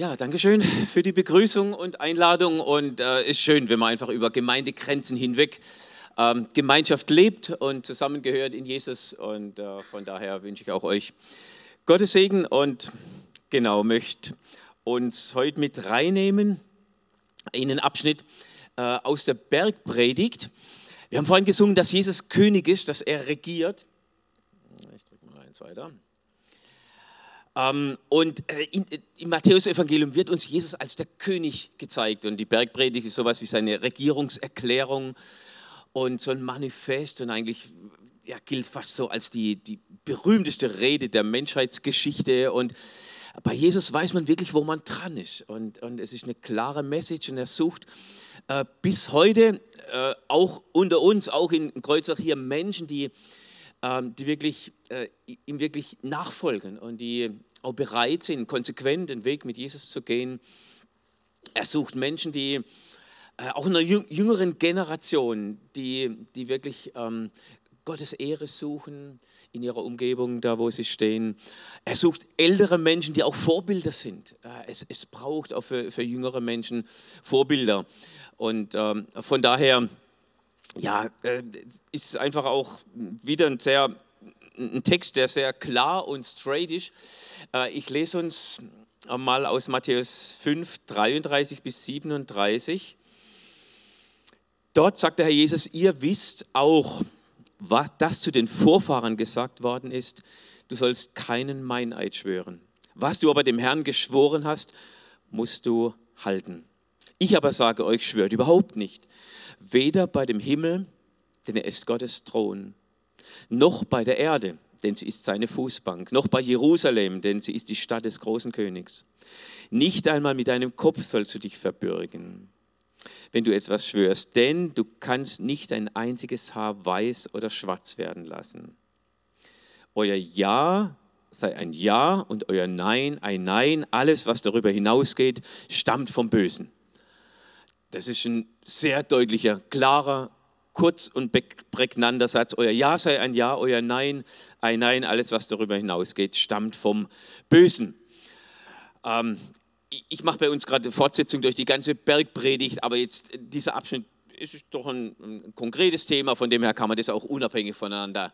Ja, danke schön für die Begrüßung und Einladung. Und äh, ist schön, wenn man einfach über Gemeindegrenzen hinweg ähm, Gemeinschaft lebt und zusammengehört in Jesus. Und äh, von daher wünsche ich auch euch Gottes Segen und genau möchte uns heute mit reinnehmen in einen Abschnitt äh, aus der Bergpredigt. Wir haben vorhin gesungen, dass Jesus König ist, dass er regiert. Ich drücke mal eins weiter. Ähm, und äh, im Matthäus-Evangelium wird uns Jesus als der König gezeigt. Und die Bergpredigt ist sowas wie seine Regierungserklärung und so ein Manifest und eigentlich ja, gilt fast so als die, die berühmteste Rede der Menschheitsgeschichte. Und bei Jesus weiß man wirklich, wo man dran ist. Und, und es ist eine klare Message und er sucht äh, bis heute äh, auch unter uns, auch in Kreuzach hier Menschen, die, äh, die wirklich, äh, ihm wirklich nachfolgen und die auch bereit sind, konsequent den Weg mit Jesus zu gehen. Er sucht Menschen, die äh, auch in einer jüngeren Generation, die, die wirklich ähm, Gottes Ehre suchen in ihrer Umgebung, da wo sie stehen. Er sucht ältere Menschen, die auch Vorbilder sind. Äh, es, es braucht auch für, für jüngere Menschen Vorbilder. Und ähm, von daher, ja, äh, ist einfach auch wieder ein sehr ein Text, der sehr klar und straight ist. Äh, ich lese uns mal aus Matthäus 5, 33 bis 37. Dort sagt der Herr Jesus, ihr wisst auch, was das zu den Vorfahren gesagt worden ist, du sollst keinen Meineid schwören. Was du aber dem Herrn geschworen hast, musst du halten. Ich aber sage euch, schwört überhaupt nicht, weder bei dem Himmel, denn er ist Gottes Thron, noch bei der Erde, denn sie ist seine Fußbank, noch bei Jerusalem, denn sie ist die Stadt des großen Königs. Nicht einmal mit deinem Kopf sollst du dich verbürgen wenn du etwas schwörst, denn du kannst nicht ein einziges Haar weiß oder schwarz werden lassen. Euer Ja sei ein Ja und euer Nein ein Nein. Alles, was darüber hinausgeht, stammt vom Bösen. Das ist ein sehr deutlicher, klarer, kurz und prägnanter Satz. Euer Ja sei ein Ja, euer Nein ein Nein. Alles, was darüber hinausgeht, stammt vom Bösen. Ähm, ich mache bei uns gerade eine Fortsetzung durch die ganze Bergpredigt, aber jetzt dieser Abschnitt ist doch ein, ein, konkretes Thema, von dem her kann man das auch unabhängig voneinander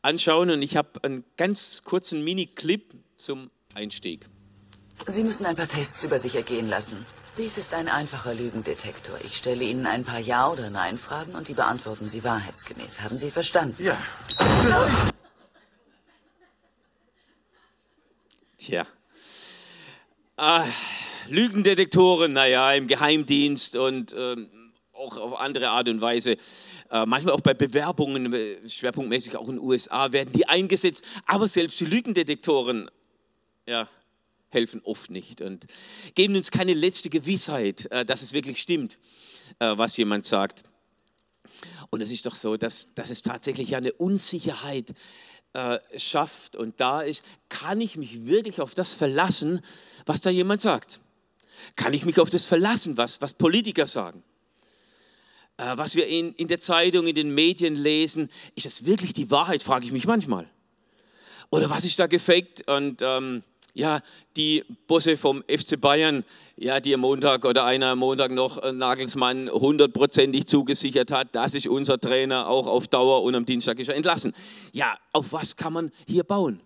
anschauen. Und ich habe einen ganz kurzen Mini-Clip zum Einstieg. Sie müssen ein paar Tests über sich ergehen lassen. Dies ist ein einfacher Lügendetektor. Ich stelle Ihnen ein paar Ja- oder Nein-Fragen und die beantworten Sie wahrheitsgemäß. Haben Sie verstanden? Ja. Tja, Ah, Lügendetektoren, naja, im Geheimdienst und ähm, auch auf andere Art und Weise. Äh, manchmal auch bei Bewerbungen, äh, schwerpunktmäßig auch in den USA, werden die eingesetzt. Aber selbst die Lügendetektoren ja, helfen oft nicht und geben uns keine letzte Gewissheit, äh, dass es wirklich stimmt, äh, was jemand sagt. Und es ist doch so, dass, dass es tatsächlich eine Unsicherheit äh, schafft und da ist, kann ich mich wirklich auf das verlassen, was da jemand sagt? Kann ich mich auf das verlassen, was, was Politiker sagen? Was wir in, in der Zeitung, in den Medien lesen, ist das wirklich die Wahrheit, frage ich mich manchmal. Oder was ist da gefaked? Und ähm, ja, die Bosse vom FC Bayern, ja, die am Montag oder einer am Montag noch äh, Nagelsmann hundertprozentig zugesichert hat, das ist unser Trainer auch auf Dauer und am Dienstag ist er entlassen. Ja, auf was kann man hier bauen?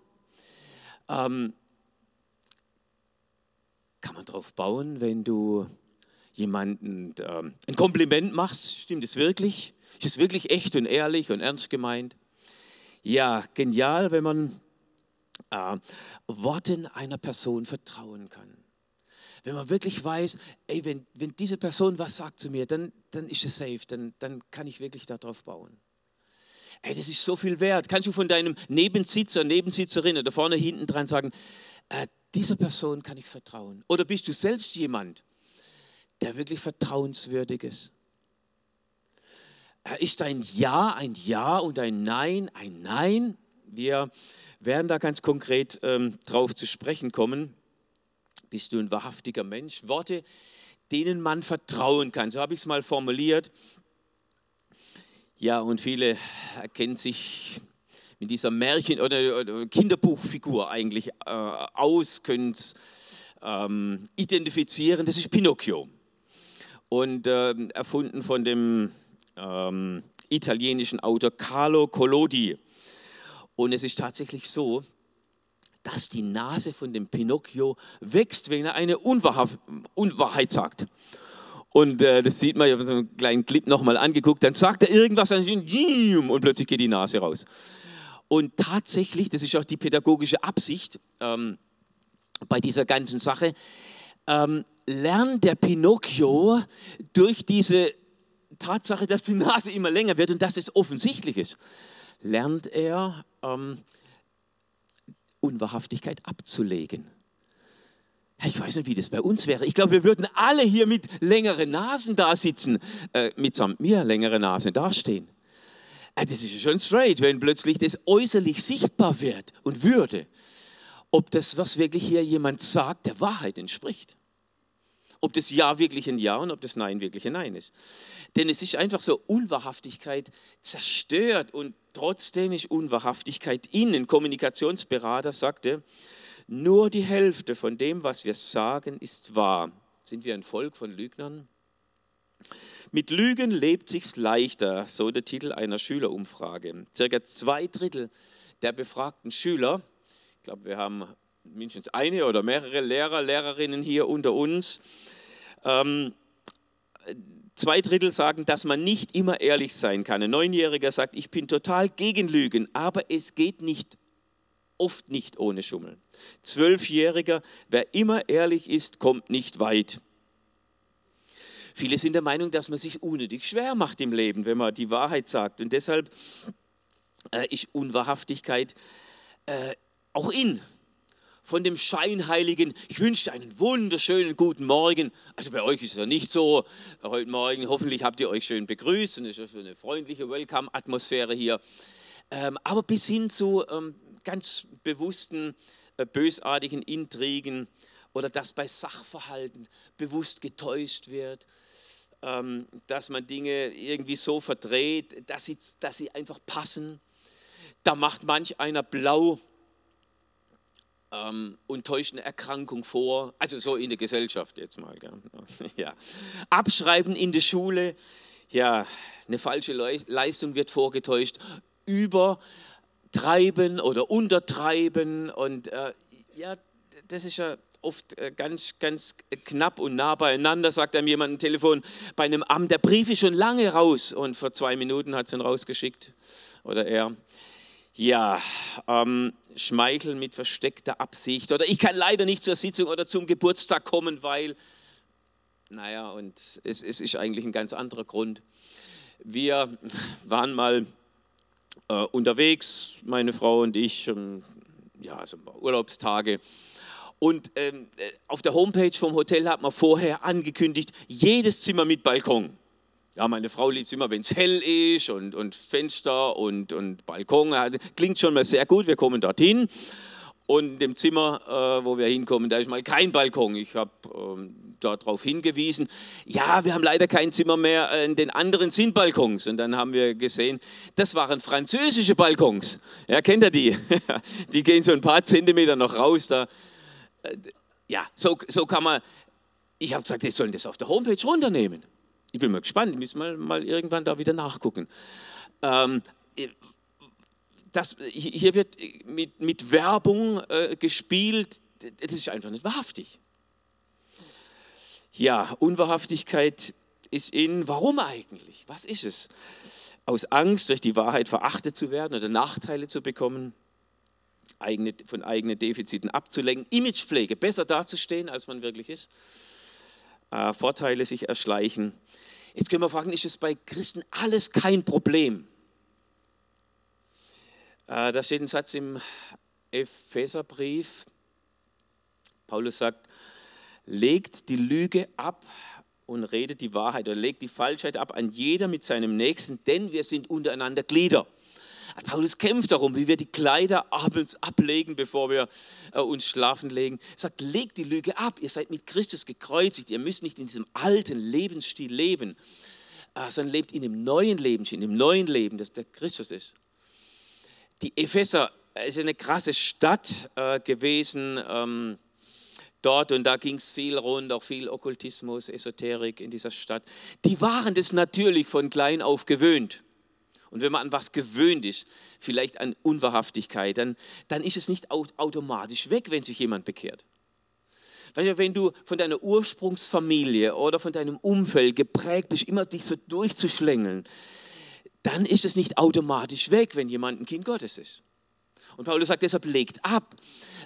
Ähm, kann man darauf bauen, wenn du jemanden ähm, ein Kompliment machst? Stimmt es wirklich? Ist es wirklich echt und ehrlich und ernst gemeint? Ja, genial, wenn man äh, Worten einer Person vertrauen kann. Wenn man wirklich weiß, ey, wenn, wenn diese Person was sagt zu mir, dann, dann ist es safe, dann, dann kann ich wirklich darauf bauen. Ey, das ist so viel wert. Kannst du von deinem Nebensitzer, Nebensitzerin oder vorne hinten dran sagen, äh, dieser Person kann ich vertrauen. Oder bist du selbst jemand, der wirklich vertrauenswürdig ist? Äh, ist ein Ja ein Ja und ein Nein ein Nein? Wir werden da ganz konkret ähm, drauf zu sprechen kommen. Bist du ein wahrhaftiger Mensch? Worte, denen man vertrauen kann. So habe ich es mal formuliert. Ja, und viele erkennen sich mit dieser Märchen- oder, Kinderbuchfigur eigentlich äh, aus, können es äh, ähm, identifizieren. Das ist Pinocchio. Und äh, erfunden von dem ähm, italienischen Autor Carlo Collodi. Und es ist tatsächlich so, dass die Nase von dem Pinocchio wächst, wenn er eine Unwahrheit, Unwahrheit sagt. Und äh, das sieht man, ich habe so einen kleinen Clip nochmal angeguckt, dann sagt er irgendwas und plötzlich geht die Nase raus. Und tatsächlich, das ist auch die pädagogische Absicht ähm, bei dieser ganzen Sache, ähm, lernt der Pinocchio durch diese Tatsache, dass die Nase immer länger wird und dass es offensichtlich ist, lernt er ähm, Unwahrhaftigkeit abzulegen. Ich weiß nicht, wie das bei uns wäre. Ich glaube, wir würden alle hier mit längeren Nasen da sitzen, äh, mitsamt mir längere Nasen dastehen. Äh, das ist schon straight, wenn plötzlich das äußerlich sichtbar wird und würde, ob das, was wirklich hier jemand sagt, der Wahrheit entspricht. Ob das Ja wirklich ein Ja und ob das Nein wirklich ein Nein ist. Denn es ist einfach so, Unwahrhaftigkeit zerstört und trotzdem ist Unwahrhaftigkeit innen. Kommunikationsberater sagte, nur die Hälfte von dem, was wir sagen, ist wahr. Sind wir ein Volk von Lügnern? Mit Lügen lebt sich's leichter, so der Titel einer Schülerumfrage. Circa zwei Drittel der befragten Schüler, ich glaube, wir haben mindestens eine oder mehrere Lehrer, Lehrerinnen hier unter uns, ähm, zwei Drittel sagen, dass man nicht immer ehrlich sein kann. Ein Neunjähriger sagt, ich bin total gegen Lügen, aber es geht nicht, oft nicht ohne Schummeln. Zwölfjähriger, wer immer ehrlich ist, kommt nicht weit. Viele sind der Meinung, dass man sich unnötig schwer macht im Leben, wenn man die Wahrheit sagt. Und deshalb äh, ist Unwahrhaftigkeit äh, auch in von dem Scheinheiligen, ich wünsche einen wunderschönen guten Morgen. Also bei euch ist es ja nicht so. Heute Morgen, hoffentlich habt ihr euch schön begrüßt und es ist eine freundliche Welcome-Atmosphäre hier. Ähm, aber bis hin zu ähm, ganz bewussten, äh, bösartigen Intrigen oder dass bei Sachverhalten bewusst getäuscht wird, ähm, dass man Dinge irgendwie so verdreht, dass sie, dass sie einfach passen. Da macht manch einer blau ähm, und täuscht eine Erkrankung vor, also so in der Gesellschaft jetzt mal. Gell? Ja. Abschreiben in der Schule, ja, eine falsche Leistung wird vorgetäuscht, übertreiben oder untertreiben und äh, ja, das ist ja oft äh, ganz, ganz knapp und nah beieinander, sagt einem jemand am Telefon bei einem Amt, der Brief ist schon lange raus und vor zwei Minuten hat sie ihn rausgeschickt oder er. Ja, ähm, Schmeicheln mit versteckter Absicht. Oder ich kann leider nicht zur Sitzung oder zum Geburtstag kommen, weil, naja, und es, es ist eigentlich ein ganz anderer Grund. Wir waren mal äh, unterwegs, meine Frau und ich, ähm, ja, also Urlaubstage. Und ähm, äh, auf der Homepage vom Hotel hat man vorher angekündigt, jedes Zimmer mit Balkon. Ja, meine Frau liebt es immer, wenn es hell ist und, und Fenster und, und Balkon. Klingt schon mal sehr gut, wir kommen dorthin. Und in dem Zimmer, äh, wo wir hinkommen, da ist mal kein Balkon. Ich habe ähm, darauf hingewiesen, ja, wir haben leider kein Zimmer mehr, äh, in den anderen sind Balkons. Und dann haben wir gesehen, das waren französische Balkons. Ja, kennt ihr die? die gehen so ein paar Zentimeter noch raus. Da. Äh, ja, so, so kann man, ich habe gesagt, die sollen das auf der Homepage runternehmen. Ich bin mal gespannt, ich muss mal, mal irgendwann da wieder nachgucken. Ähm, das, hier wird mit, mit Werbung äh, gespielt, das ist einfach nicht wahrhaftig. Ja, Unwahrhaftigkeit ist in, warum eigentlich? Was ist es? Aus Angst, durch die Wahrheit verachtet zu werden oder Nachteile zu bekommen, eigene, von eigenen Defiziten abzulenken, Imagepflege, besser dazustehen, als man wirklich ist äh, Vorteile sich erschleichen. Jetzt können wir fragen, ist es bei Christen alles kein Problem? Äh, da steht ein Satz im Epheserbrief. Paulus sagt, legt die Lüge ab und redet die Wahrheit oder legt die Falschheit ab an jeder mit seinem Nächsten, denn wir sind untereinander Glieder. Paulus kämpft darum, wie wir die Kleider abends ablegen, bevor wir äh, uns schlafen legen. Er sagt, legt die Lüge ab, ihr seid mit Christus gekreuzigt, ihr müsst nicht in diesem alten Lebensstil leben, äh, sondern lebt in dem neuen Lebensstil, in dem neuen Leben, das der Christus ist. Die Epheser ist eine krasse Stadt äh, gewesen. Ähm, dort und da ging es viel rund, auch viel Okkultismus, Esoterik in dieser Stadt. Die waren das natürlich von klein auf gewöhnt. Und wenn man an was gewöhnt ist, vielleicht an Unwahrhaftigkeit, dann, dann ist es nicht automatisch weg, wenn sich jemand bekehrt. Weil wenn du von deiner Ursprungsfamilie oder von deinem Umfeld geprägt bist, immer dich so durchzuschlängeln, dann ist es nicht automatisch weg, wenn jemand ein Kind Gottes ist. Und Paulus sagt deshalb, legt ab.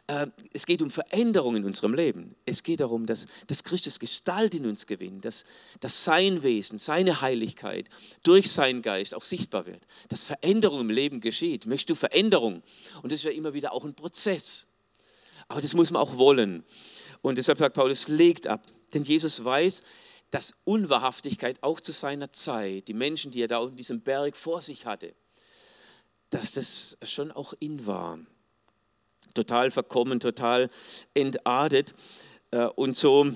Äh, es geht um Veränderung in unserem Leben. Es geht darum, dass, dass Christus Gestalt in uns gewinnt, dass, dass sein Wesen, seine Heiligkeit durch seinen Geist auch sichtbar wird, dass Veränderung im Leben geschieht. Möchtest du Veränderung? Und das ist ja immer wieder auch ein Prozess. Aber das muss man auch wollen. Und deshalb sagt Paulus, legt ab. Denn Jesus weiß, dass Unwahrhaftigkeit auch zu seiner Zeit, die Menschen, die er da auf diesem Berg vor sich hatte, dass das schon auch in war. Total verkommen, total entartet. Äh, und so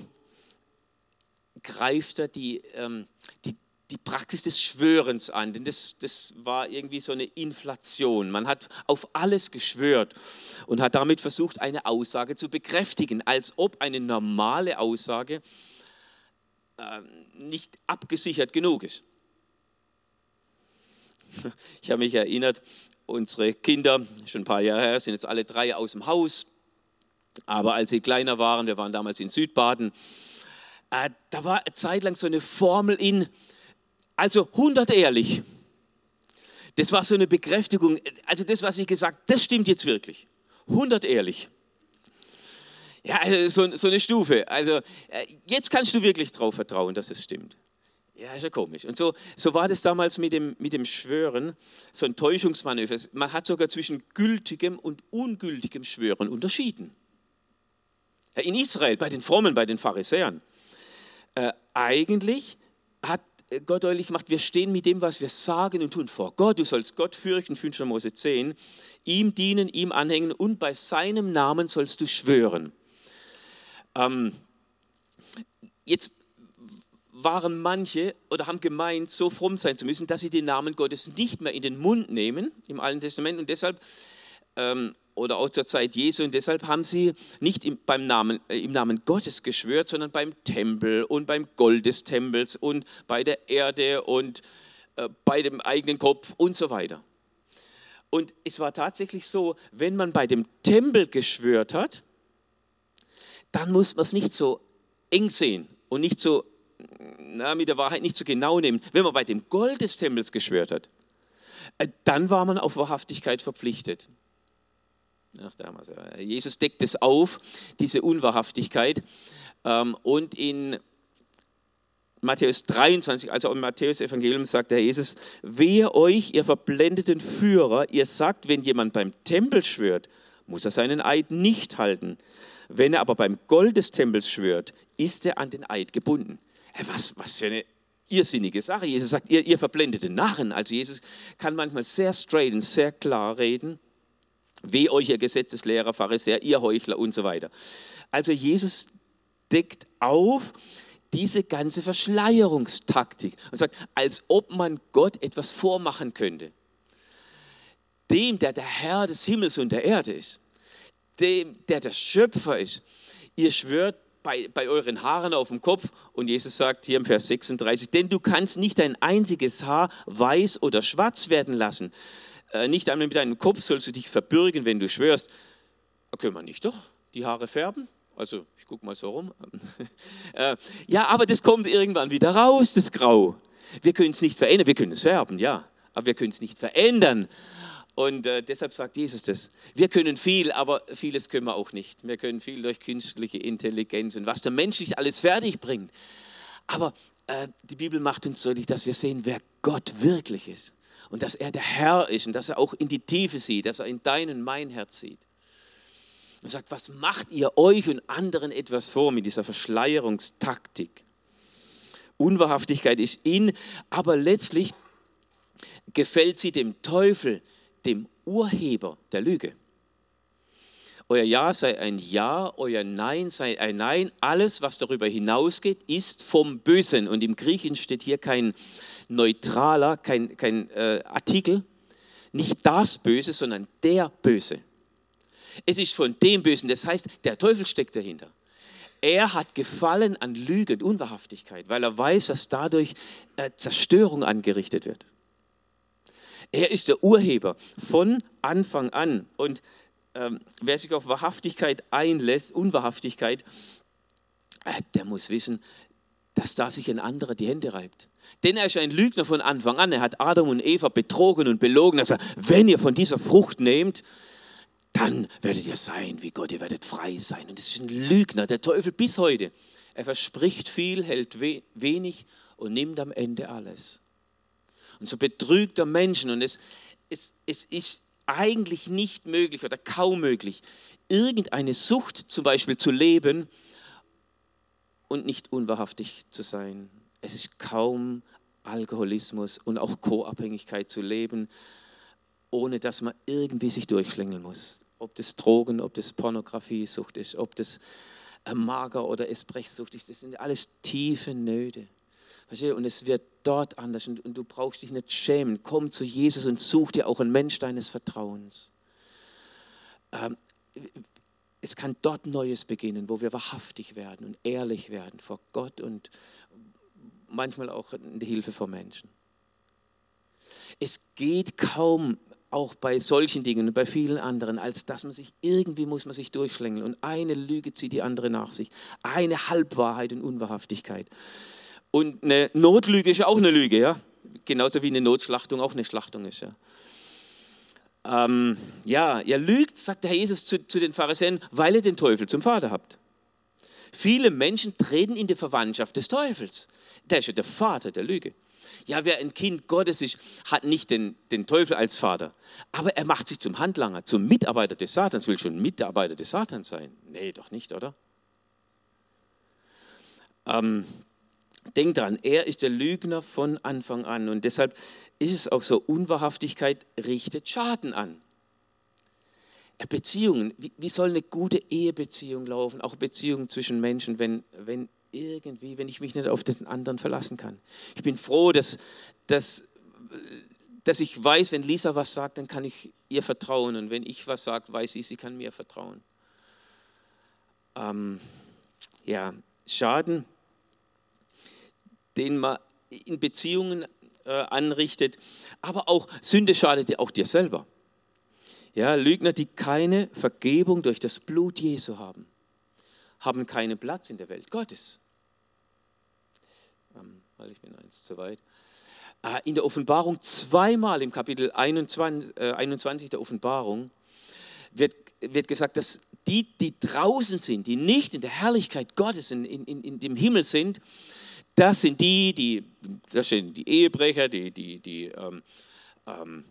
greift er die, ähm, die, die Praxis des Schwörens an, denn das, das war irgendwie so eine Inflation. Man hat auf alles geschwört und hat damit versucht, eine Aussage zu bekräftigen, als ob eine normale Aussage äh, nicht abgesichert genug ist. Ich habe mich erinnert, unsere Kinder, schon ein paar Jahre her, sind jetzt alle drei aus dem Haus. Aber als sie kleiner waren, wir waren damals in Südbaden, äh, da war eine Zeit lang so eine Formel in, also 100 ehrlich. Das war so eine Bekräftigung, also das, was ich gesagt das stimmt jetzt wirklich. 100 ehrlich. Ja, also so, so eine Stufe. Also äh, jetzt kannst du wirklich darauf vertrauen, dass es stimmt. Ja, ist ja komisch. Und so, so war das damals mit dem, mit dem Schwören, so ein Täuschungsmanöver. Man hat sogar zwischen gültigem und ungültigem Schwören unterschieden. In Israel, bei den Frommen, bei den Pharisäern. Äh, eigentlich hat Gott deutlich gemacht, wir stehen mit dem, was wir sagen und tun vor Gott. Du sollst Gott fürchten, 5. Mose 10, ihm dienen, ihm anhängen und bei seinem Namen sollst du schwören. Ähm, jetzt waren manche oder haben gemeint, so fromm sein zu müssen, dass sie den Namen Gottes nicht mehr in den Mund nehmen im Alten Testament und deshalb ähm, oder auch zur Zeit Jesu und deshalb haben sie nicht im, beim Namen, äh, im Namen Gottes geschwört, sondern beim Tempel und beim Gold des Tempels und bei der Erde und äh, bei dem eigenen Kopf und so weiter. Und es war tatsächlich so, wenn man bei dem Tempel geschwört hat, dann muss man es nicht so eng sehen und nicht so na, mit der Wahrheit nicht so genau nehmen. Wenn man bei dem Gold des Tempels geschwört hat, äh, dann war man auf Wahrhaftigkeit verpflichtet. Ach, damals, Jesus deckt es auf, diese Unwahrhaftigkeit. Ähm, und in Matthäus 23, also im Matthäus-Evangelium, sagt der Jesus: Wehe euch, ihr verblendeten Führer, ihr sagt, wenn jemand beim Tempel schwört, muss er seinen Eid nicht halten. Wenn er aber beim Gold des Tempels schwört, ist er an den Eid gebunden was, was für eine irrsinnige Sache. Jesus sagt, ihr, ihr verblendete Narren. Also Jesus kann manchmal sehr straight und sehr klar reden. Weh euch, ihr Gesetzeslehrer, Pharisäer, ihr Heuchler und so weiter. Also Jesus deckt auf diese ganze Verschleierungstaktik und sagt, als ob man Gott etwas vormachen könnte. Dem, der der Herr des Himmels und der Erde ist, dem, der der Schöpfer ist. Ihr schwört bei, bei euren Haaren auf dem Kopf. Und Jesus sagt hier im Vers 36, denn du kannst nicht ein einziges Haar weiß oder schwarz werden lassen. Äh, nicht einmal mit deinem Kopf sollst du dich verbürgen, wenn du schwörst. Können wir nicht doch die Haare färben? Also ich gucke mal so rum. äh, ja, aber das kommt irgendwann wieder raus, das Grau. Wir können es nicht verändern, wir können es färben, ja, aber wir können es nicht verändern. Und äh, deshalb sagt Jesus das. Wir können viel, aber vieles können wir auch nicht. Wir können viel durch künstliche Intelligenz und was der Mensch nicht alles fertig bringt. Aber äh, die Bibel macht uns deutlich, dass wir sehen, wer Gott wirklich ist. Und dass er der Herr ist und dass er auch in die Tiefe sieht, dass er in dein und mein Herz sieht. Er sagt, was macht ihr euch und anderen etwas vor mit dieser Verschleierungstaktik? Unwahrhaftigkeit ist in, aber letztlich gefällt sie dem Teufel, dem Urheber der Lüge. Euer Ja sei ein Ja, euer Nein sei ein Nein. Alles, was darüber hinausgeht, ist vom Bösen. Und im Griechischen steht hier kein neutraler, kein, kein äh, Artikel. Nicht das Böse, sondern der Böse. Es ist von dem Bösen. Das heißt, der Teufel steckt dahinter. Er hat Gefallen an Lüge und Unwahrhaftigkeit, weil er weiß, dass dadurch äh, Zerstörung angerichtet wird. Er ist der Urheber von Anfang an. Und ähm, wer sich auf Wahrhaftigkeit einlässt, Unwahrhaftigkeit, äh, der muss wissen, dass da sich ein anderer die Hände reibt. Denn er ist ein Lügner von Anfang an. Er hat Adam und Eva betrogen und belogen. Er sagt, wenn ihr von dieser Frucht nehmt, dann werdet ihr sein wie Gott, ihr werdet frei sein. Und das ist ein Lügner, der Teufel bis heute. Er verspricht viel, hält wenig und nimmt am Ende alles. Und so betrügt er Menschen. Und es, es, es ist eigentlich nicht möglich oder kaum möglich, irgendeine Sucht zum Beispiel zu leben und nicht unwahrhaftig zu sein. Es ist kaum Alkoholismus und auch Co-Abhängigkeit zu leben, ohne dass man irgendwie sich durchschlängeln muss ob das Drogen, ob das Pornografiesucht ist, ob das Mager- oder Esbrechsucht ist, das sind alles tiefe Nöte. Und es wird dort anders und, du brauchst dich nicht schämen. Komm zu Jesus und such dir auch einen Mensch deines Vertrauens. Ähm, es kann dort Neues beginnen, wo wir wahrhaftig werden und ehrlich werden vor Gott und manchmal auch in der Hilfe vor Menschen. Es geht kaum auch bei solchen Dingen und bei vielen anderen, als dass man sich irgendwie muss man sich durchschlängeln und eine Lüge zieht die andere nach sich. Eine Halbwahrheit und Unwahrhaftigkeit. Und eine Notlüge ist auch eine Lüge, ja. Genauso wie eine Notschlachtung auch eine Schlachtung ist, ja. Ähm, ja, ihr lügt, sagt der Herr Jesus zu, zu den Pharisäern, weil ihr den Teufel zum Vater habt. Viele Menschen treten in die Verwandtschaft des Teufels. Der ist ja der Vater der Lüge. Ja, wer ein Kind Gottes ist, hat nicht den, den Teufel als Vater. Aber er macht sich zum Handlanger, zum Mitarbeiter des Satans. Will schon Mitarbeiter des Satans sein? Nee, doch nicht, oder? Ähm, denk dran, er ist der Lügner von Anfang an. Und deshalb ist es auch so, Unwahrhaftigkeit richtet Schaden an. Beziehungen, wie, soll eine gute Ehebeziehung laufen, auch Beziehungen zwischen Menschen, wenn, wenn irgendwie, wenn ich mich nicht auf den anderen verlassen kann. Ich bin froh, dass, dass, dass ich weiß, wenn Lisa was sagt, dann kann ich ihr vertrauen. Und wenn ich was sage, weiß sie, sie kann mir vertrauen. Ähm, ja, Schaden, den man in Beziehungen äh, anrichtet, aber auch Sünde schadet dir auch dir selber. Ja, Lügner, die keine Vergebung durch das Blut Jesu haben, haben keinen Platz in der Welt Gottes weil ich bin eins zu weit. Ah, in der Offenbarung zweimal im Kapitel 21, 21 äh, der Offenbarung wird, wird gesagt, dass die, die draußen sind, die nicht in der Herrlichkeit Gottes in, in, in dem Himmel sind, das sind die, die, das sind die Ehebrecher, die, die, die ähm, ähm,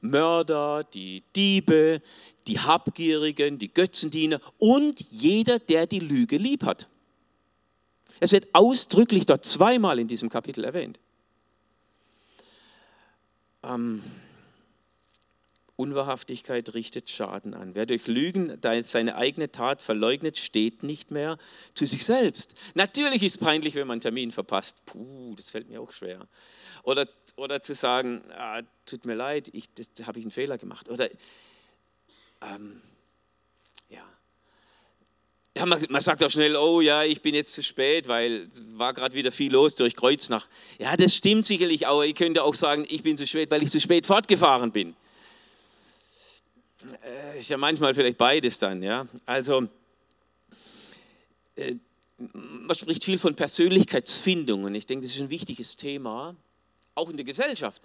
Mörder, die Diebe, die Habgierigen, die Götzendiener und jeder, der die Lüge lieb hat. Es wird ausdrücklich dort zweimal in diesem Kapitel erwähnt. Ähm, Unwahrhaftigkeit richtet Schaden an. Wer durch Lügen seine eigene Tat verleugnet, steht nicht mehr zu sich selbst. Natürlich ist es peinlich, wenn man einen Termin verpasst. Puh, das fällt mir auch schwer. Oder, oder zu sagen, ah, tut mir leid, ich, da habe ich einen Fehler gemacht. Oder ähm, ja, man, man, sagt auch schnell, oh ja, ich bin jetzt zu spät, weil war gerade wieder viel los durch Kreuznach. Ja, das stimmt sicherlich, aber ich könnte auch sagen, ich bin zu spät, weil ich zu spät fortgefahren bin. Äh, ist ja manchmal vielleicht beides dann, ja. Also, äh, man spricht viel von Persönlichkeitsfindung und ich denke, das ist ein wichtiges Thema, auch in der Gesellschaft.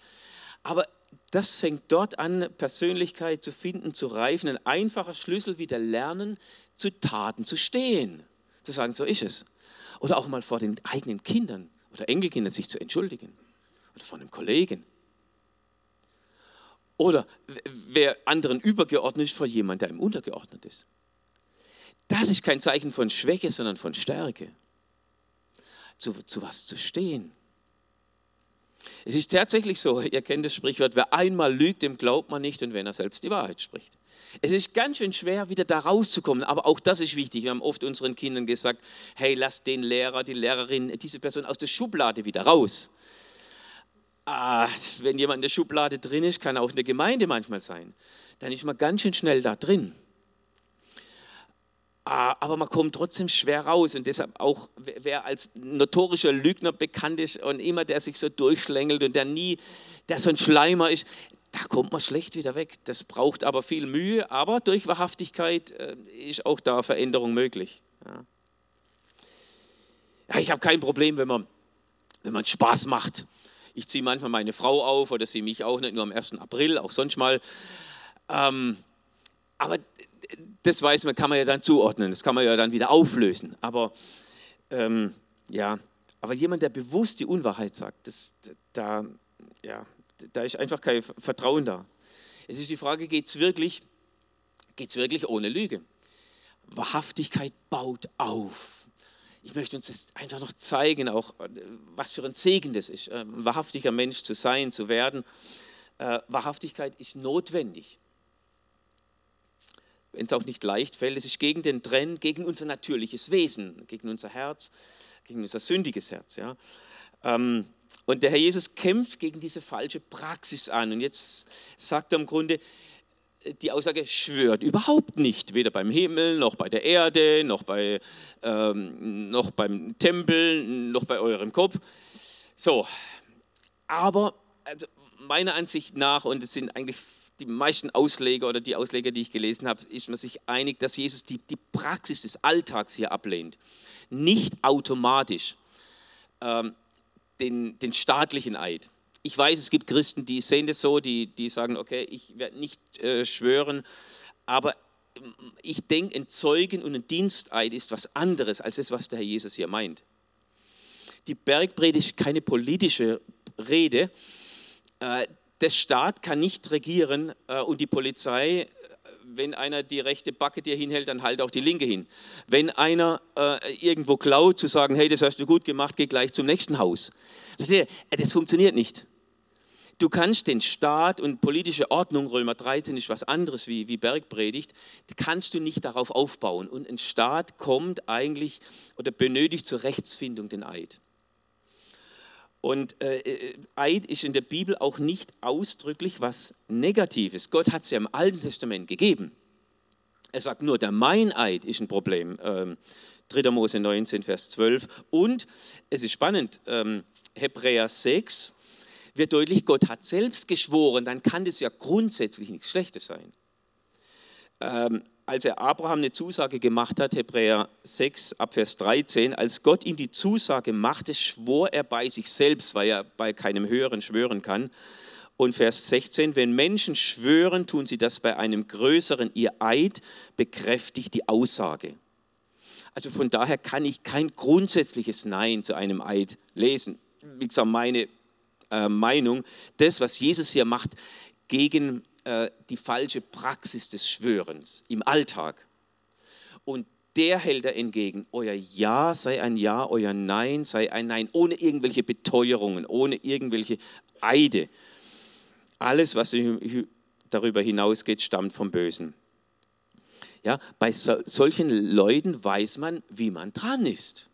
Aber das fängt dort an, Persönlichkeit zu finden, zu reifen. Ein einfacher Schlüssel wieder lernen, zu Taten zu stehen. Zu sagen, so ist es. Oder auch mal vor den eigenen Kindern oder Enkelkindern sich zu entschuldigen. Oder von einem Kollegen. Oder wer anderen übergeordnet ist, vor jemand, der ihm untergeordnet ist. Das ist kein Zeichen von Schwäche, sondern von Stärke. Zu, zu was zu stehen. Es ist tatsächlich so, ihr kennt das Sprichwort, wer einmal lügt, dem glaubt man nicht und wenn er selbst die Wahrheit spricht. Es ist ganz schön schwer, wieder da rauszukommen, aber auch das ist wichtig. Wir haben oft unseren Kindern gesagt, hey, lass den Lehrer, die Lehrerin, diese Person aus der Schublade wieder raus. Ah, wenn jemand in der Schublade drin ist, kann auch in der Gemeinde manchmal sein, dann ist man ganz schön schnell da drin. Ah, aber man kommt trotzdem schwer raus und deshalb auch, wer als notorischer Lügner bekannt ist und immer der sich so durchschlängelt und der nie, der so ein Schleimer ist, da kommt man schlecht wieder weg. Das braucht aber viel Mühe, aber durch Wahrhaftigkeit äh, ist auch da Veränderung möglich. Ja, ich habe kein Problem, wenn man, wenn man Spaß macht. Ich ziehe manchmal meine Frau auf oder sie mich auch, nicht nur am 1. April, auch sonst mal. Ähm, aber das weiß man, kann man ja dann zuordnen, das kann man ja dann wieder auflösen. Aber ähm, ja, aber jemand, der bewusst die Unwahrheit sagt, das, da, ja, da ist einfach kein Vertrauen da. Es ist die Frage, geht es wirklich, geht's wirklich ohne Lüge? Wahrhaftigkeit baut auf. Ich möchte uns das einfach noch zeigen, auch was für ein Segen das ist, ein wahrhaftiger Mensch zu sein, zu werden. Äh, Wahrhaftigkeit ist notwendig wenn es auch nicht leicht fällt, es ist gegen den Trend, gegen unser natürliches Wesen, gegen unser Herz, gegen unser sündiges Herz. Ja. Ähm, und der Herr Jesus kämpft gegen diese falsche Praxis an. Und jetzt sagt er im Grunde, äh, die Aussage schwört überhaupt nicht, weder beim Himmel, noch bei der Erde, noch, bei, ähm, noch beim Tempel, noch bei eurem Kopf. So, aber also meiner Ansicht nach, und es sind eigentlich die meisten Ausleger oder die Ausleger, die ich gelesen habe, ist man sich einig, dass Jesus die, die Praxis des Alltags hier ablehnt. Nicht automatisch ähm, den, den staatlichen Eid. Ich weiß, es gibt Christen, die sehen das so, die, die sagen, okay, ich werde nicht äh, schwören, aber ähm, ich denke, ein Zeugen und ein Diensteid ist was anderes als das, was der Herr Jesus hier meint. Die Bergpredigt ist keine politische Rede. Äh, der Staat kann nicht regieren äh, und die Polizei, wenn einer die rechte Backe dir hinhält, dann halt auch die linke hin. Wenn einer äh, irgendwo klaut, zu sagen, hey, das hast du gut gemacht, geh gleich zum nächsten Haus. Das, äh, das funktioniert nicht. Du kannst den Staat und politische Ordnung, Römer 13 ist was anderes wie, wie Bergpredigt, kannst du nicht darauf aufbauen. Und ein Staat kommt eigentlich oder benötigt zur Rechtsfindung den Eid. Und äh, äh, Eid ist in der Bibel auch nicht ausdrücklich was Negatives. Gott hat es ja im Alten Testament gegeben. Er sagt nur, der Meineid ist ein Problem. Ähm, 3. Mose 19, Vers 12. Und es ist spannend, ähm, Hebräer 6 wird deutlich, Gott hat selbst geschworen, dann kann das ja grundsätzlich nichts Schlechtes sein. Ähm, als er Abraham eine Zusage gemacht hat, Hebräer 6, Abvers 13, als Gott ihm die Zusage machte, schwor er bei sich selbst, weil er bei keinem Höheren schwören kann. Und Vers 16, wenn Menschen schwören, tun sie das bei einem größeren. Ihr Eid bekräftigt die Aussage. Also von daher kann ich kein grundsätzliches Nein zu einem Eid lesen. Wie gesagt, meine äh, Meinung, das, was Jesus hier macht, gegen äh, die falsche Praxis des Schwörens im Alltag. Und der hält er entgegen. Euer Ja sei ein Ja, euer Nein sei ein Nein, ohne irgendwelche Beteuerungen, ohne irgendwelche Eide. Alles, was darüber hinausgeht, stammt vom Bösen. Ja, bei so, solchen Leuten weiß man, wie man dran ist.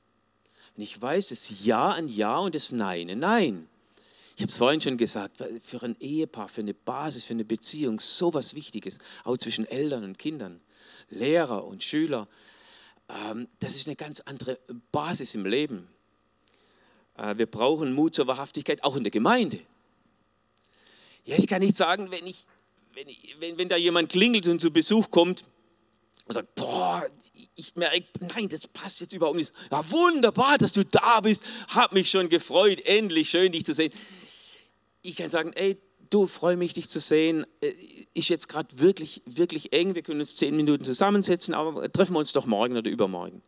Und ich weiß, das Ja ein Ja und das Nein ein Nein. Ich habe es vorhin schon gesagt, für ein Ehepaar, für eine Basis, für eine Beziehung so was Wichtiges, auch zwischen Eltern und Kindern, Lehrer und Schüler. Ähm, das ist eine ganz andere Basis im Leben. Äh, wir brauchen Mut zur Wahrhaftigkeit, auch in der Gemeinde. Ja, ich kann nicht sagen, wenn, ich, wenn, wenn, wenn da jemand klingelt und zu Besuch kommt, und sagt, boah, ich merke, nein, das passt jetzt überhaupt nicht. Ja, wunderbar, dass du da bist, hab mich schon gefreut, endlich schön, dich zu sehen ich kann sagen, ey, du, freue mich, dich zu sehen. Äh, ist jetzt gerade wirklich, wirklich eng. Wir können uns zehn Minuten zusammensetzen, aber treffen wir uns doch morgen oder übermorgen.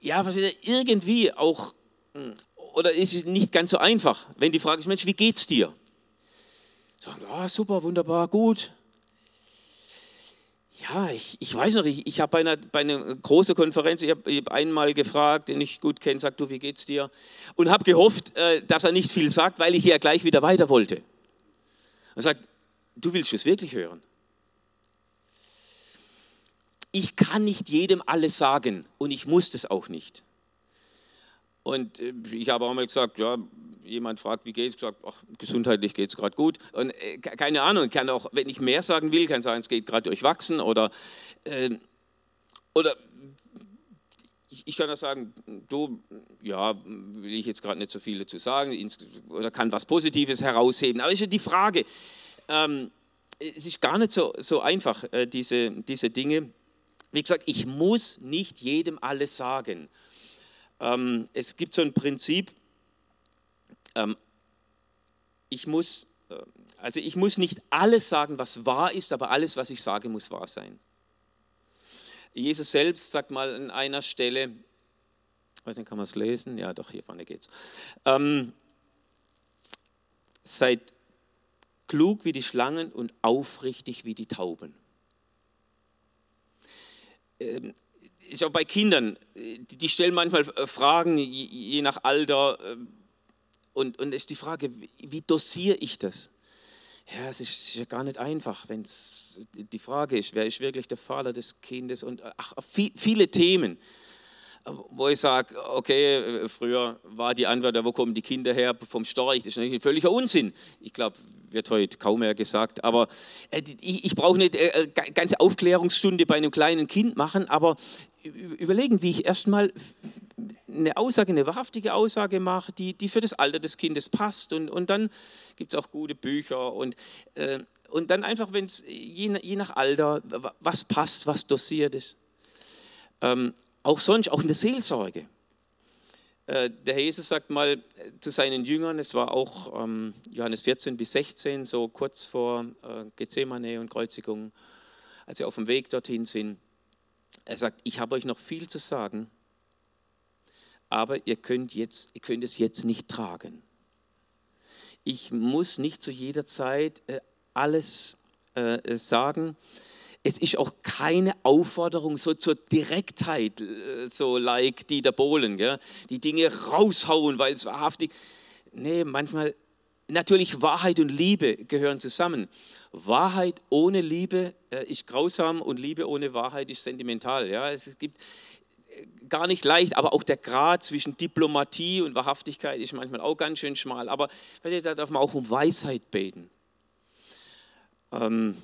Ja, was irgendwie auch, hm, oder ist es nicht ganz so einfach, wenn die Frage ist, Mensch, wie geht's dir? Sagen, ah, super, wunderbar, gut. Ja, ich, ich weiß noch, ich, ich habe bei einer, bei einer großen Konferenz, ich habe hab einmal gefragt, den ich gut kenne, sagt du, wie geht's dir? Und habe gehofft, äh, dass er nicht viel sagt, weil ich ja gleich wieder weiter wollte. Er sagt, du willst es wirklich hören? Ich kann nicht jedem alles sagen und ich muss das auch nicht. Und äh, ich habe auch mal gesagt, ja, jemand fragt, wie geht's, gesagt, ach, gesundheitlich geht es gerade gut. Und äh, keine Ahnung, kann auch, wenn ich mehr sagen will, kann sagen, es geht gerade durchwachsen oder äh, oder ich, kann da sagen, du, ja, will ich jetzt gerade nicht so viel dazu sagen, oder kann was Positives herausheben. Aber ist ja die Frage, ähm, es ist gar nicht so, so einfach, äh, diese, diese Dinge. Wie gesagt, ich muss nicht jedem alles sagen. Ähm, es gibt so ein Prinzip, ähm, ich muss, äh, also ich muss nicht alles sagen, was wahr ist, aber alles, was ich sage, muss wahr sein. Jesus selbst sagt mal an einer Stelle, weiß nicht, kann man es lesen? Ja, doch, hier vorne geht's. Ähm, seid klug wie die Schlangen und aufrichtig wie die Tauben. Ähm, ist auch bei Kindern, die, stellen manchmal äh, Fragen, je, nach Alter. Ähm, und, und ist die Frage, wie, dosiere ich das? Ja, es ist ja gar nicht einfach, wenn es die Frage ist, wer ist wirklich der Vater des Kindes und ach, viele Themen, wo ich sage, okay, früher war die Antwort, wo kommen die Kinder her vom Storch, das ist natürlich ein völliger Unsinn. Ich glaube, wird heute kaum mehr gesagt, aber äh, ich, ich brauche eine äh, ganze Aufklärungsstunde bei einem kleinen Kind machen, aber überlegen, wie ich erstmal eine Aussage, eine wahrhaftige Aussage mache, die, die für das Alter des Kindes passt. Und, und dann gibt es auch gute Bücher. Und, äh, und dann einfach, wenn je, je, nach Alter, was passt, was dosiert ist. Ähm, auch sonst, auch in der Seelsorge. Äh, der Herr Jesus sagt mal zu seinen Jüngern, es war auch ähm, Johannes 14 bis 16, so kurz vor äh, Gethsemane und Kreuzigung, als sie auf dem Weg dorthin sind. Er sagt, ich habe euch noch viel zu sagen, aber ihr könnt, jetzt, ihr könnt es jetzt nicht tragen. Ich muss nicht zu jeder Zeit äh, alles äh, sagen. Es ist auch keine Aufforderung so zur Direktheit, äh, so like Dieter Bohlen, gell? die Dinge raushauen, weil es wahrhaftig. Nee, manchmal, natürlich Wahrheit und Liebe gehören zusammen. Wahrheit ohne Liebe äh, ist grausam und Liebe ohne Wahrheit ist sentimental. Ja? Es gibt gar nicht leicht, aber auch der Grad zwischen Diplomatie und Wahrhaftigkeit ist manchmal auch ganz schön schmal. Aber da darf man auch um Weisheit beten. Ähm,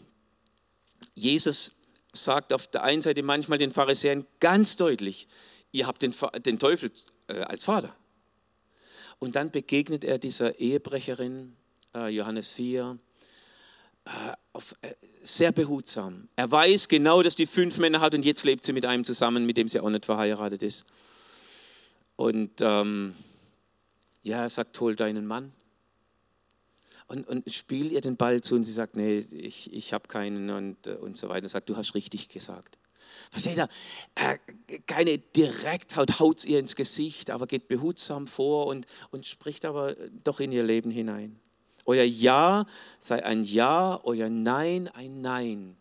Jesus sagt auf der einen Seite manchmal den Pharisäern ganz deutlich, ihr habt den, den Teufel äh, als Vater. Und dann begegnet er dieser Ehebrecherin, äh, Johannes 4, äh, auf, sehr behutsam. Er weiß genau, dass die fünf Männer hat und jetzt lebt sie mit einem zusammen, mit dem sie auch nicht verheiratet ist. Und ähm, ja, er sagt, hol deinen Mann. Und, und spiel ihr den Ball zu und sie sagt, nee, ich, ich habe keinen und, äh, und so weiter. Er sagt, du hast richtig gesagt. Versteht ihr? Äh, keine Direkthaut haut ihr ins Gesicht, aber geht behutsam vor und, und spricht aber doch in ihr Leben hinein. Euer Ja sei ein Ja, euer Nein ein Nein.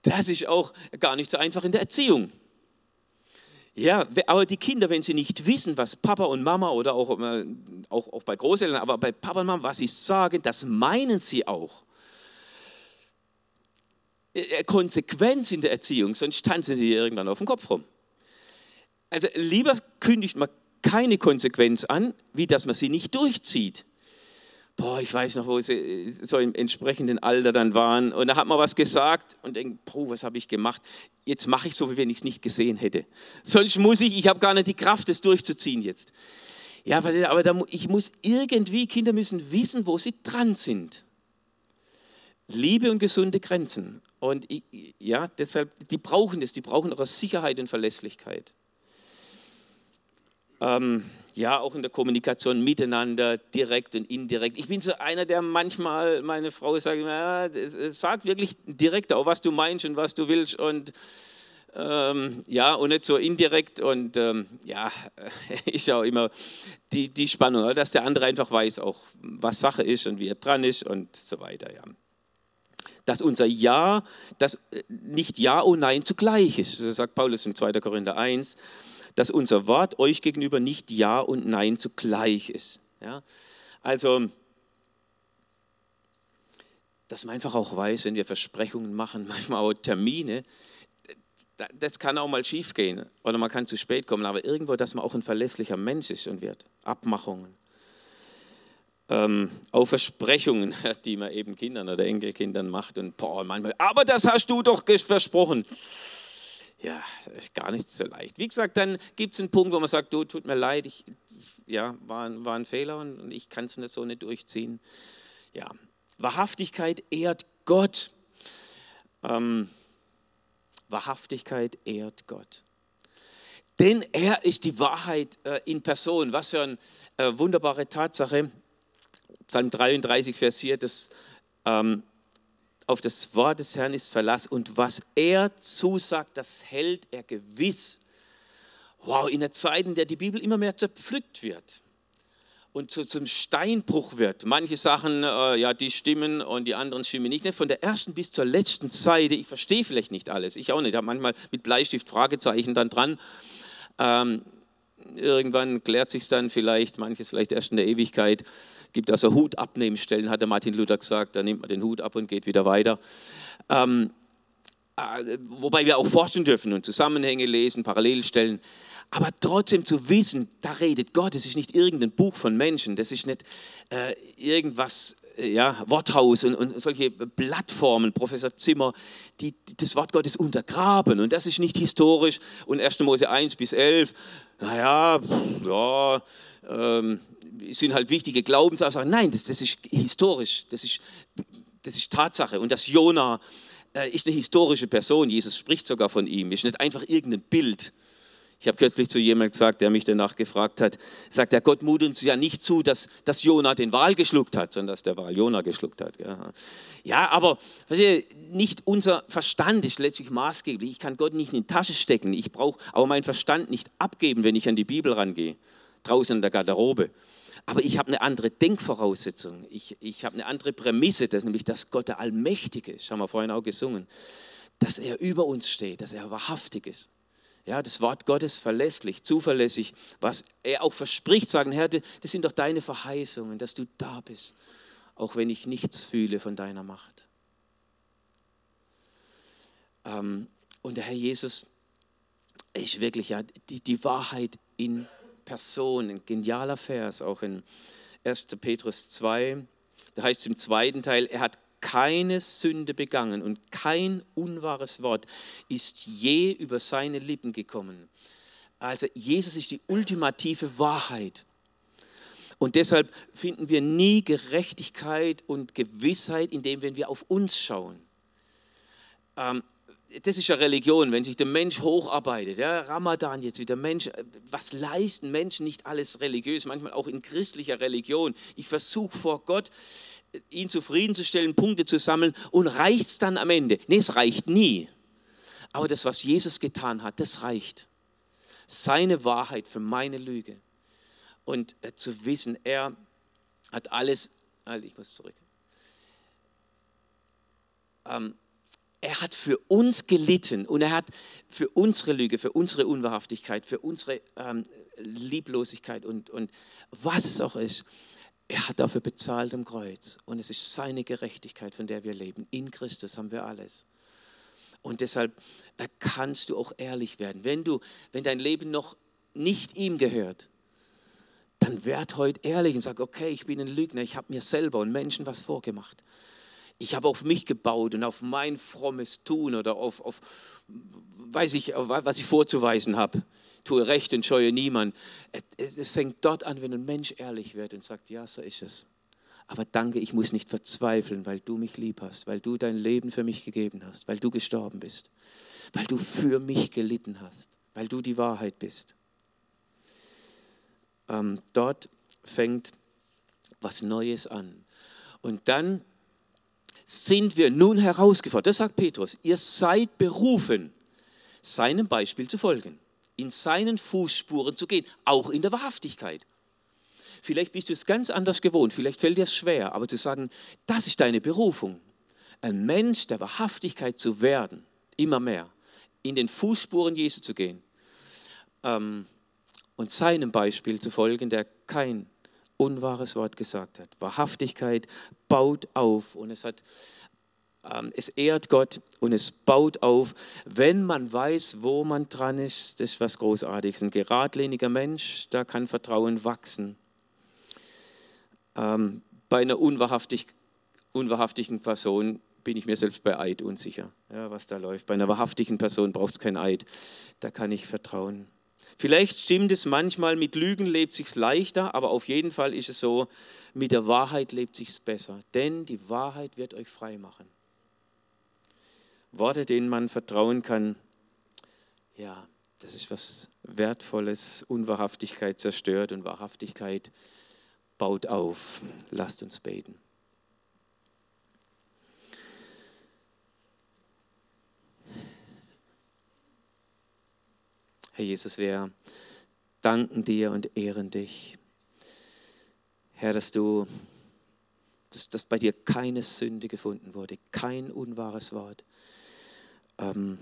Das ist auch gar nicht so einfach in der Erziehung. Ja, aber die Kinder, wenn sie nicht wissen, was Papa und Mama oder auch, auch, auch bei Großeltern, aber bei Papa und Mama, was sie sagen, das meinen sie auch. Äh, äh, Konsequenz in der Erziehung, sonst tanzen sie irgendwann auf dem Kopf rum. Also lieber kündigt man keine Konsequenz an, wie dass man sie nicht durchzieht boah, ich weiß noch, wo sie äh, so im entsprechenden Alter dann waren. Und da hat man was gesagt und denkt, boah, was habe ich gemacht? Jetzt mache ich so, wie wenn ich es nicht gesehen hätte. Sonst muss ich, ich habe gar nicht die Kraft, das durchzuziehen jetzt. Ja, aber da, ich muss irgendwie, Kinder müssen wissen, wo sie dran sind. Liebe und gesunde Grenzen. Und ich, ja, deshalb, die brauchen das, die brauchen eure Sicherheit und Verlässlichkeit. Ähm, ja, auch in der Kommunikation miteinander, direkt und indirekt. Ich bin so einer, der manchmal, meine Frau sagt, ja, sag wirklich direkt auch, was du meinst und was du willst und ähm, ja, und nicht so indirekt und ähm, ja, ist ja auch immer die, die Spannung, dass der andere einfach weiß auch, was Sache ist und wie er dran ist und so weiter, ja. Dass unser Ja, das äh, nicht Ja und Nein zugleich ist, sagt Paulus in 2. Korinther 1, dass unser Wort euch gegenüber nicht Ja und Nein zugleich ist. Ja? Also, dass man einfach auch weiß, wenn wir Versprechungen machen, manchmal auch Termine, das kann auch mal schief gehen oder man kann zu spät kommen, aber irgendwo, dass man auch ein verlässlicher Mensch ist und wird. Abmachungen. Ähm, auch Versprechungen, die man eben Kindern oder Enkelkindern macht und boah, manchmal, aber das hast du doch versprochen. Ja, ist gar nicht so leicht. Wie gesagt, dann gibt es einen Punkt, wo man sagt, du, tut mir leid, ich, ja, war, war ein Fehler und ich kann es nicht so nicht durchziehen. Ja, Wahrhaftigkeit ehrt Gott. Ähm, Wahrhaftigkeit ehrt Gott. Denn er ist die Wahrheit äh, in Person. Was für eine äh, wunderbare Tatsache. Psalm 33, Vers 4, das, ähm, auf das Wort des Herrn ist Verlass und was er zusagt, das hält er gewiss. Wow, in der Zeit, in der die Bibel immer mehr zerpflückt wird und zu, zum Steinbruch wird. Manche Sachen, äh, ja, die stimmen und die anderen stimmen nicht. Von der ersten bis zur letzten Seite, ich verstehe vielleicht nicht alles, ich auch nicht, ich habe manchmal mit Bleistift Fragezeichen dann dran. Ähm, irgendwann klärt sich dann vielleicht, manches vielleicht erst in der Ewigkeit. Gibt also Hut abnehmen Stellen, hat der Martin Luther gesagt, da nimmt man den Hut ab und geht wieder weiter. Ähm, äh, wobei wir auch forschen dürfen und Zusammenhänge lesen, Parallelstellen. Aber trotzdem zu wissen, da redet Gott, das ist nicht irgendein Buch von Menschen, das ist nicht äh, irgendwas, ja, Worthaus und, und, solche Plattformen, Professor Zimmer, die das Wort Gottes untergraben. Und das ist nicht historisch. Und 1. Mose 1 bis 11, naja, ja, ähm, sind halt wichtige Glaubensaussagen. Nein, das, das ist historisch, das ist, das ist Tatsache. Und das Jona äh, ist eine historische Person. Jesus spricht sogar von ihm, ist nicht einfach irgendein Bild. Ich habe kürzlich zu jemandem gesagt, der mich danach gefragt hat, sagt er, Gott mutet uns ja nicht zu, dass, dass Jona den Wal geschluckt hat, sondern dass der Wal Jona geschluckt hat. Ja, aber nicht unser Verstand ist letztlich maßgeblich. Ich kann Gott nicht in die Tasche stecken. Ich brauche aber meinen Verstand nicht abgeben, wenn ich an die Bibel rangehe, draußen in der Garderobe. Aber ich habe eine andere Denkvoraussetzung. Ich, ich habe eine andere Prämisse, das nämlich, dass Gott der Allmächtige ist. Haben wir vorhin auch gesungen. Dass er über uns steht, dass er wahrhaftig ist. Ja, das Wort Gottes verlässlich, zuverlässig, was er auch verspricht, sagen, Herr, das sind doch deine Verheißungen, dass du da bist, auch wenn ich nichts fühle von deiner Macht. Ähm, und der Herr Jesus ist wirklich ja die, die Wahrheit in Person, ein genialer Vers, auch in 1. Petrus 2, da heißt es im zweiten Teil, er hat keine Sünde begangen und kein unwahres Wort ist je über seine Lippen gekommen. Also Jesus ist die ultimative Wahrheit. Und deshalb finden wir nie Gerechtigkeit und Gewissheit, indem wenn wir auf uns schauen. Ähm, das ist ja Religion, wenn sich der Mensch hocharbeitet. Ja, Ramadan jetzt wieder, Mensch, was leisten Menschen nicht alles religiös, manchmal auch in christlicher Religion. Ich versuche vor Gott ihn zufriedenzustellen, Punkte zu sammeln und reicht es dann am Ende? Nee, es reicht nie. Aber das, was Jesus getan hat, das reicht. Seine Wahrheit für meine Lüge. Und äh, zu wissen, er hat alles, halt, ich muss zurück. Ähm, er hat für uns gelitten und er hat für unsere Lüge, für unsere Unwahrhaftigkeit, für unsere ähm, Lieblosigkeit und, und was es auch ist, er hat dafür bezahlt am Kreuz. Und es ist seine Gerechtigkeit, von der wir leben. In Christus haben wir alles. Und deshalb kannst du auch ehrlich werden. Wenn, du, wenn dein Leben noch nicht ihm gehört, dann werd heute ehrlich und sag, okay, ich bin ein Lügner, ich habe mir selber und Menschen was vorgemacht. Ich habe auf mich gebaut und auf mein frommes Tun oder auf, auf weiß ich, was ich vorzuweisen habe tue Recht und scheue niemand. Es fängt dort an, wenn ein Mensch ehrlich wird und sagt, ja, so ist es. Aber danke, ich muss nicht verzweifeln, weil du mich lieb hast, weil du dein Leben für mich gegeben hast, weil du gestorben bist, weil du für mich gelitten hast, weil du die Wahrheit bist. Ähm, dort fängt was Neues an. Und dann sind wir nun herausgefordert, das sagt Petrus, ihr seid berufen, seinem Beispiel zu folgen in seinen Fußspuren zu gehen, auch in der Wahrhaftigkeit. Vielleicht bist du es ganz anders gewohnt, vielleicht fällt dir es schwer, aber zu sagen, das ist deine Berufung, ein Mensch der Wahrhaftigkeit zu werden, immer mehr, in den Fußspuren Jesu zu gehen ähm, und seinem Beispiel zu folgen, der kein unwahres Wort gesagt hat. Wahrhaftigkeit baut auf und es hat ähm, es ehrt Gott und es baut auf, wenn man weiß, wo man dran ist. Das ist was Großartiges. Ein geradliniger Mensch, da kann Vertrauen wachsen. Ähm, bei einer unwahrhaftig, unwahrhaftigen Person, bin ich mir selbst bei Eid unsicher, ja, was da läuft. Bei einer wahrhaftigen Person braucht es kein Eid. Da kann ich vertrauen. Vielleicht stimmt es manchmal, mit Lügen lebt sich's leichter, aber auf jeden Fall ist es so, mit der Wahrheit lebt sich's besser, denn die Wahrheit wird euch frei machen. Worte, denen man vertrauen kann, ja, das ist was Wertvolles. Unwahrhaftigkeit zerstört und Wahrhaftigkeit baut auf. Lasst uns beten. Herr Jesus, wir danken dir und ehren dich. Herr, dass du, dass, dass bei dir keine Sünde gefunden wurde, kein unwahres Wort, ähm,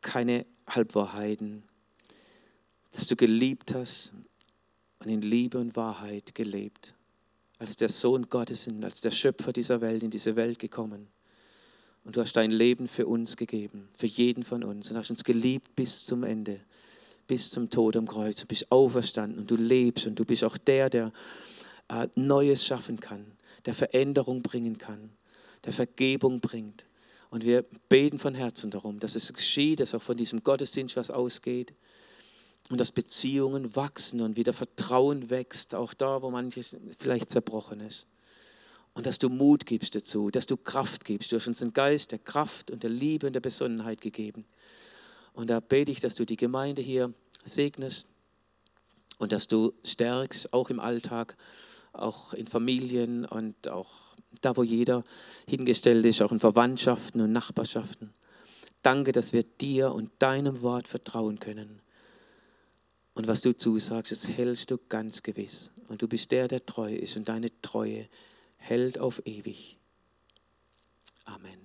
keine Halbwahrheiten, dass du geliebt hast und in Liebe und Wahrheit gelebt, als der Sohn Gottes, als der Schöpfer dieser Welt in diese Welt gekommen. Und du hast dein Leben für uns gegeben, für jeden von uns und hast uns geliebt bis zum Ende bis zum Tod am Kreuz. Du bist auferstanden und du lebst und du bist auch der, der äh, Neues schaffen kann, der Veränderung bringen kann, der Vergebung bringt. Und wir beten von Herzen darum, dass es geschieht, dass auch von diesem Gottesdienst was ausgeht und dass Beziehungen wachsen und wieder Vertrauen wächst, auch da, wo manches vielleicht zerbrochen ist. Und dass du Mut gibst dazu, dass du Kraft gibst. Du hast uns einen Geist der Kraft und der Liebe und der Besonnenheit gegeben. Und da bete ich, dass du die Gemeinde hier segnest und dass du stärkst, auch im Alltag, auch in Familien und auch da, wo jeder hingestellt ist, auch in Verwandtschaften und Nachbarschaften. Danke, dass wir dir und deinem Wort vertrauen können. Und was du zusagst, das hältst du ganz gewiss. Und du bist der, der treu ist und deine Treue hält auf ewig. Amen.